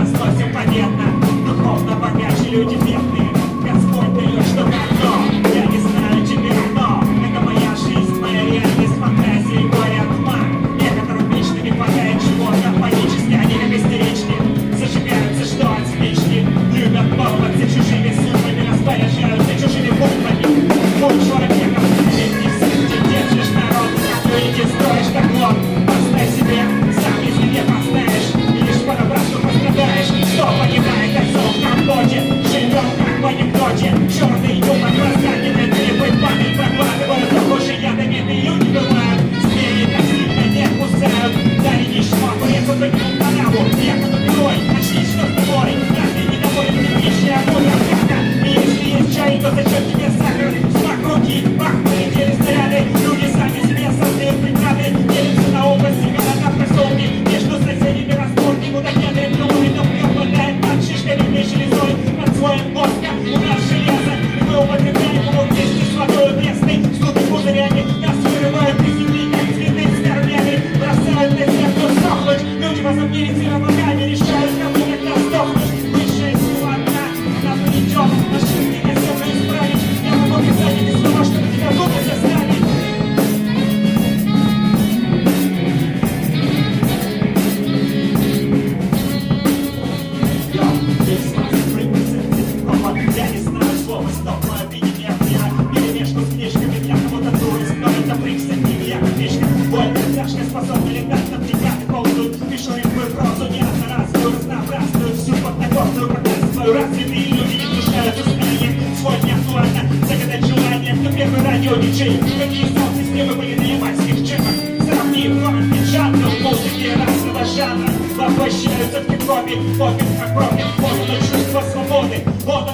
росло все победно Духовно богаче люди первые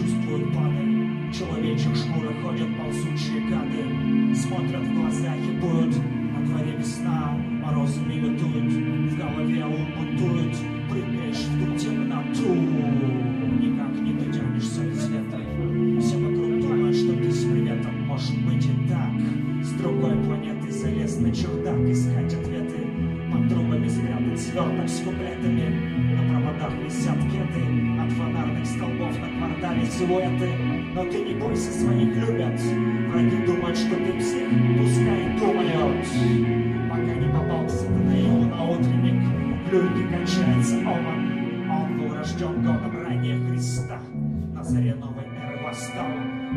чувствуют падаль Человечьих шкуры ходят ползучие гады. Смотрят в глаза и буют На дворе весна, морозами летуют В голове ум бунтует. Прыгаешь в ту темноту. Никак не дотянешься до света. Все вокруг думают, что ты с приветом. Может быть и так. С другой планеты залез на чердак Искать ответы. Под трубами спрятан сверток с куплетами их силуэты Но ты не бойся, своих любят. Враги думают, что ты псих, пускай думают. Пока не попался на его наутренник В люльке кончается ован Он был рожден годом ранее Христа. На заре новой эры восстал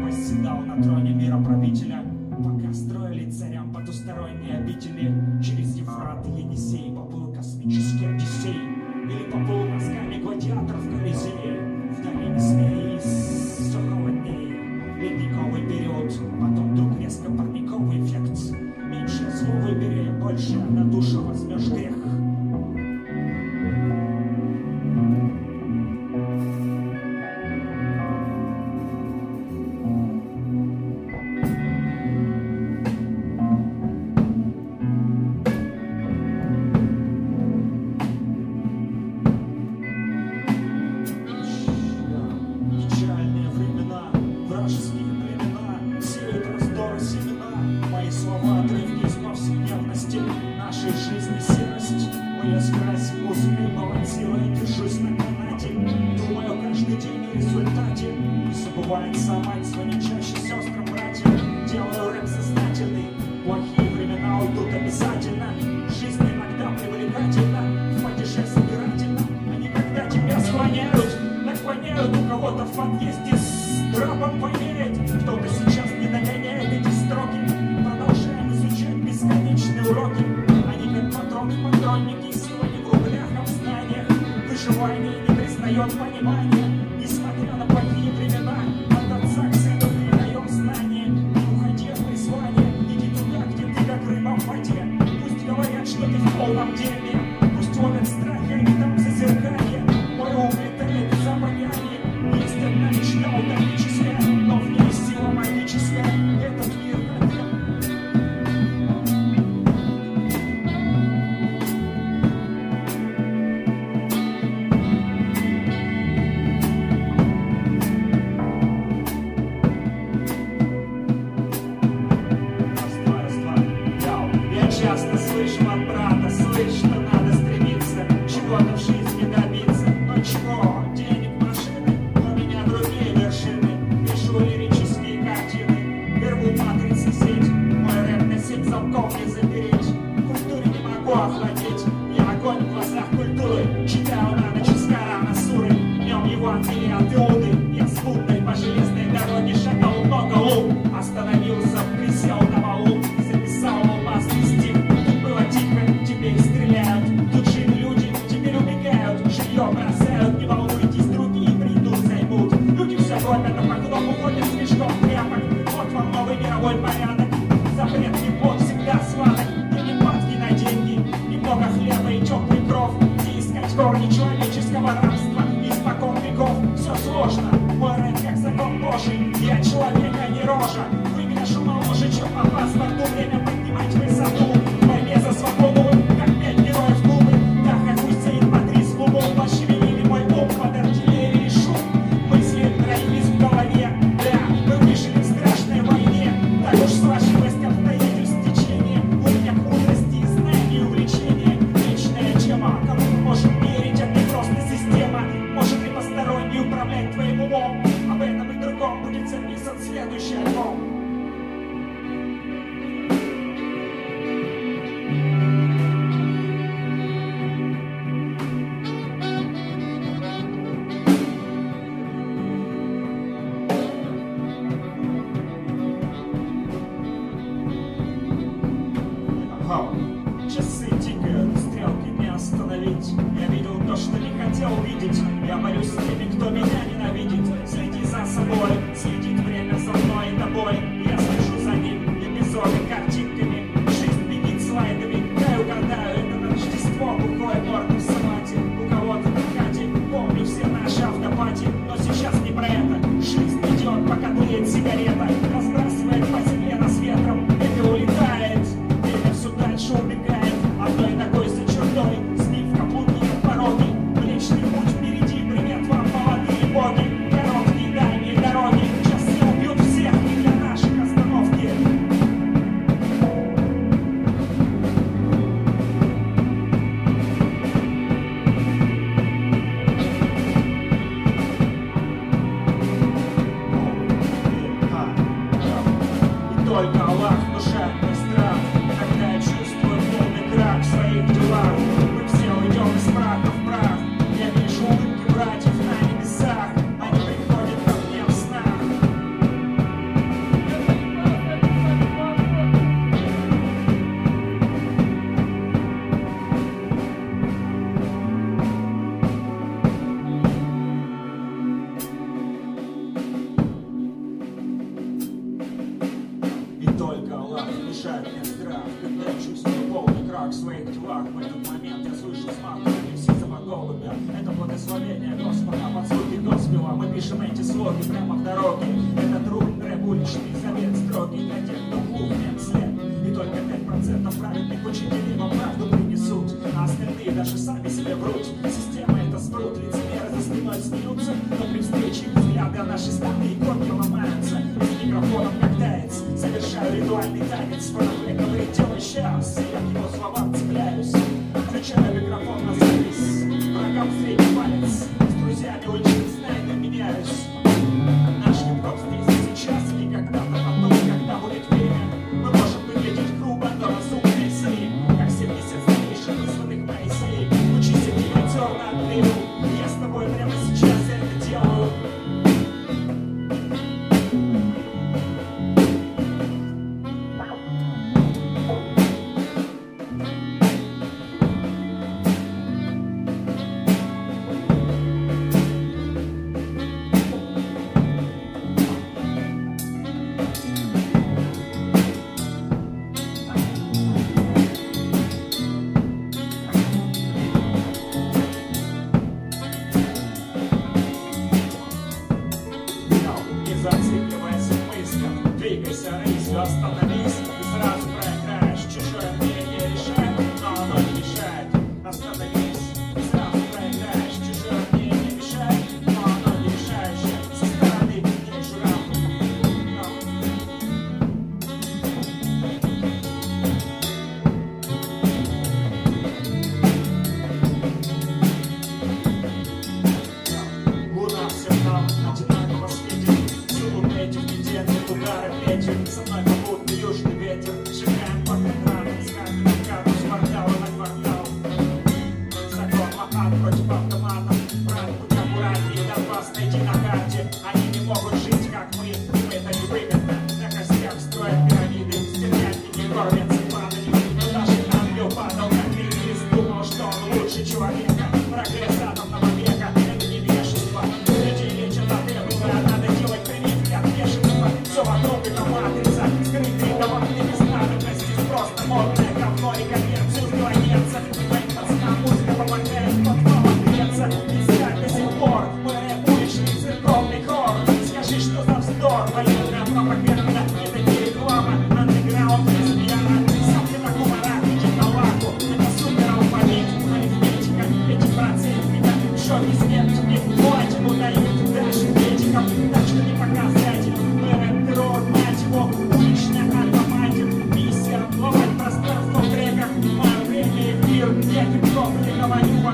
Восседал на троне мира правителя. Пока строили царям потусторонние обители. Через Ефрат и Енисей поплыл космический Одиссей. Или поплыл носками гладиаторов колесо гробом поверить, кто-то сейчас не догоняет эти строки. Продолжаем изучать бесконечные уроки. Они как патроны, патронники, сила не в рублях, а в знаниях. Выживание не признает понимания. coffees когда я чувствую полный крак в своих делах В этот момент я слышу смак смахнутые все за голубя Это благословение Господа. Под звуки доспела Мы пишем эти слоги прямо в дороге. Это труд, рэп, уличный завет строгий Для тех, кто клуб след И только 5% праведных учителей вам правду принесут. А остальные даже сами себе врут. Система это спрут, лицемеры за спиной смеются. Но при встрече взгляды нашей страны и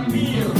meal.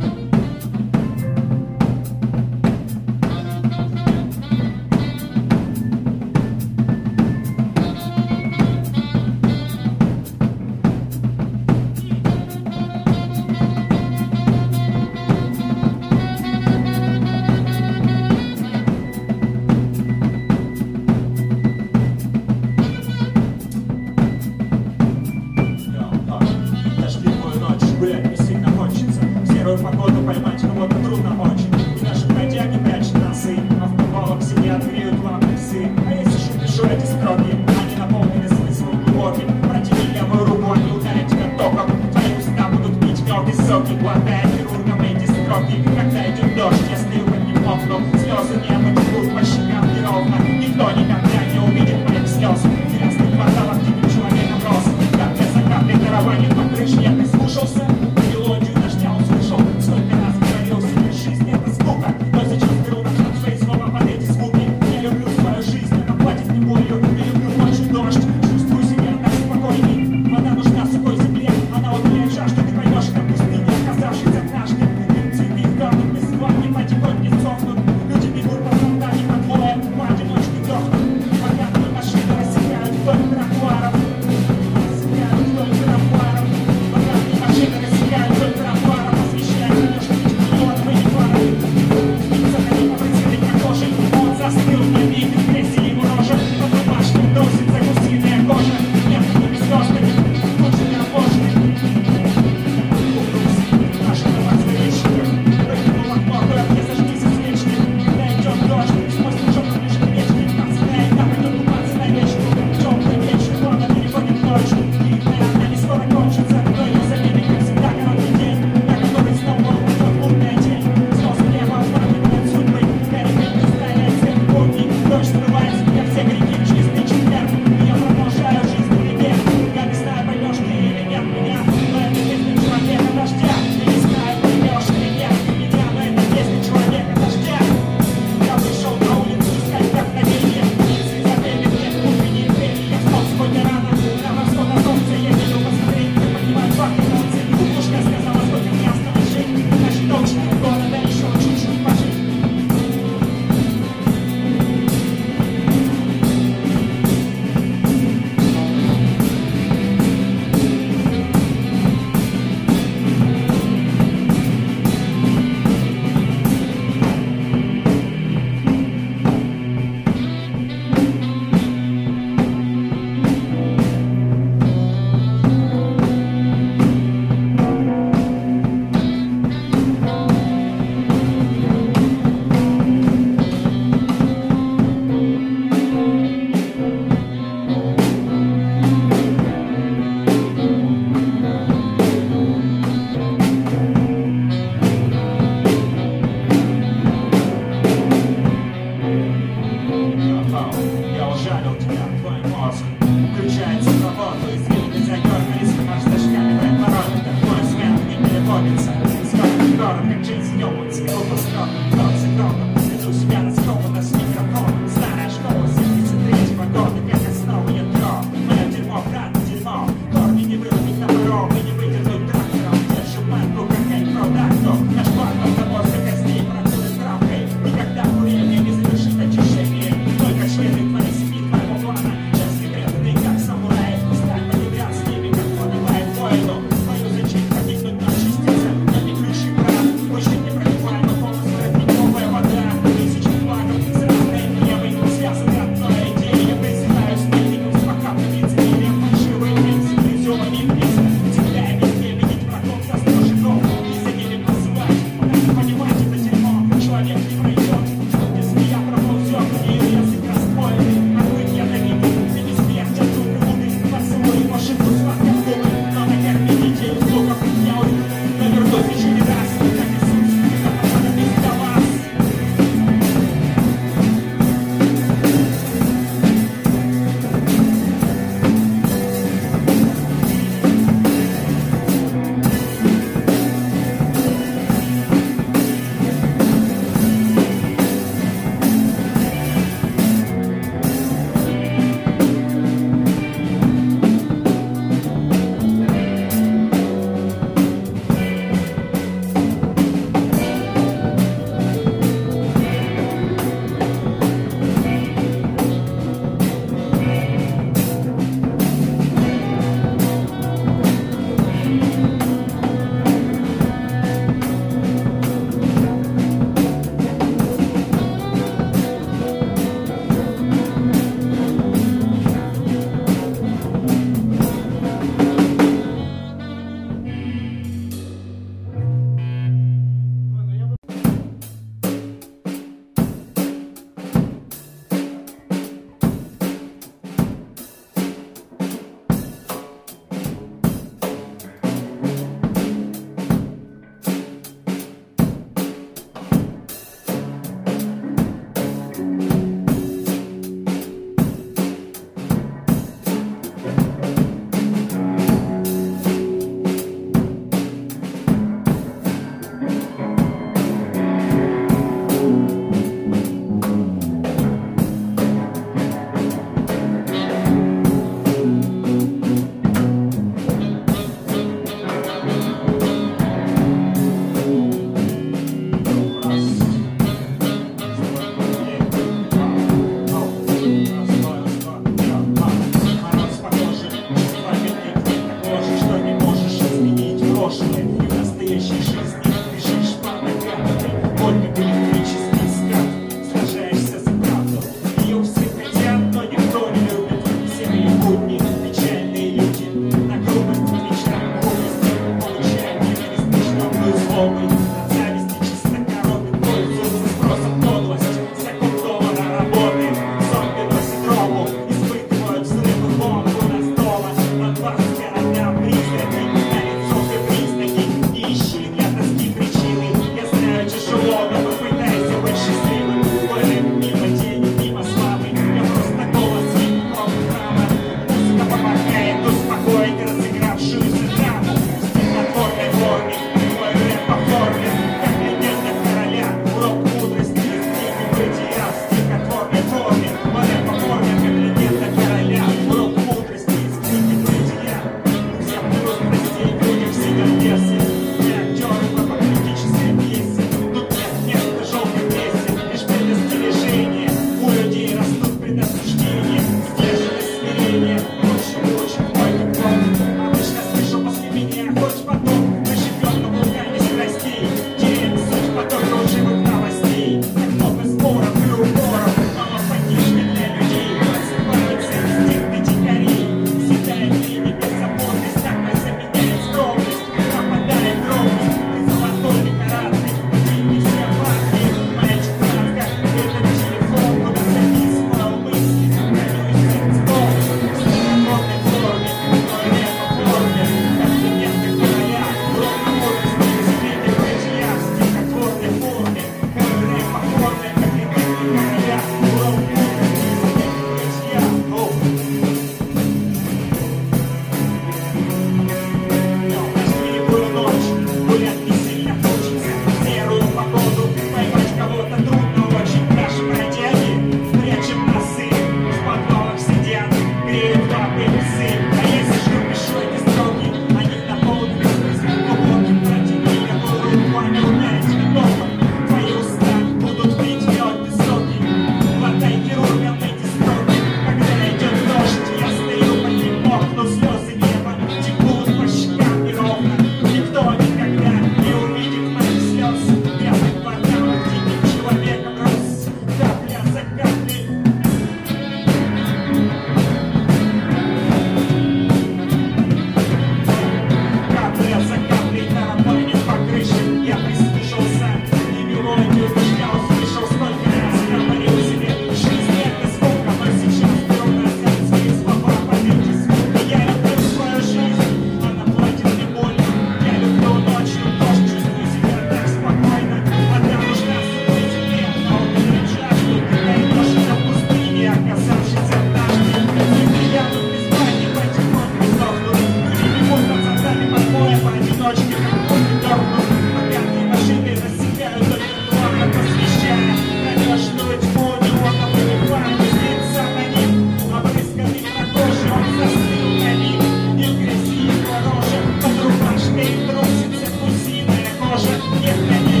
Thank you.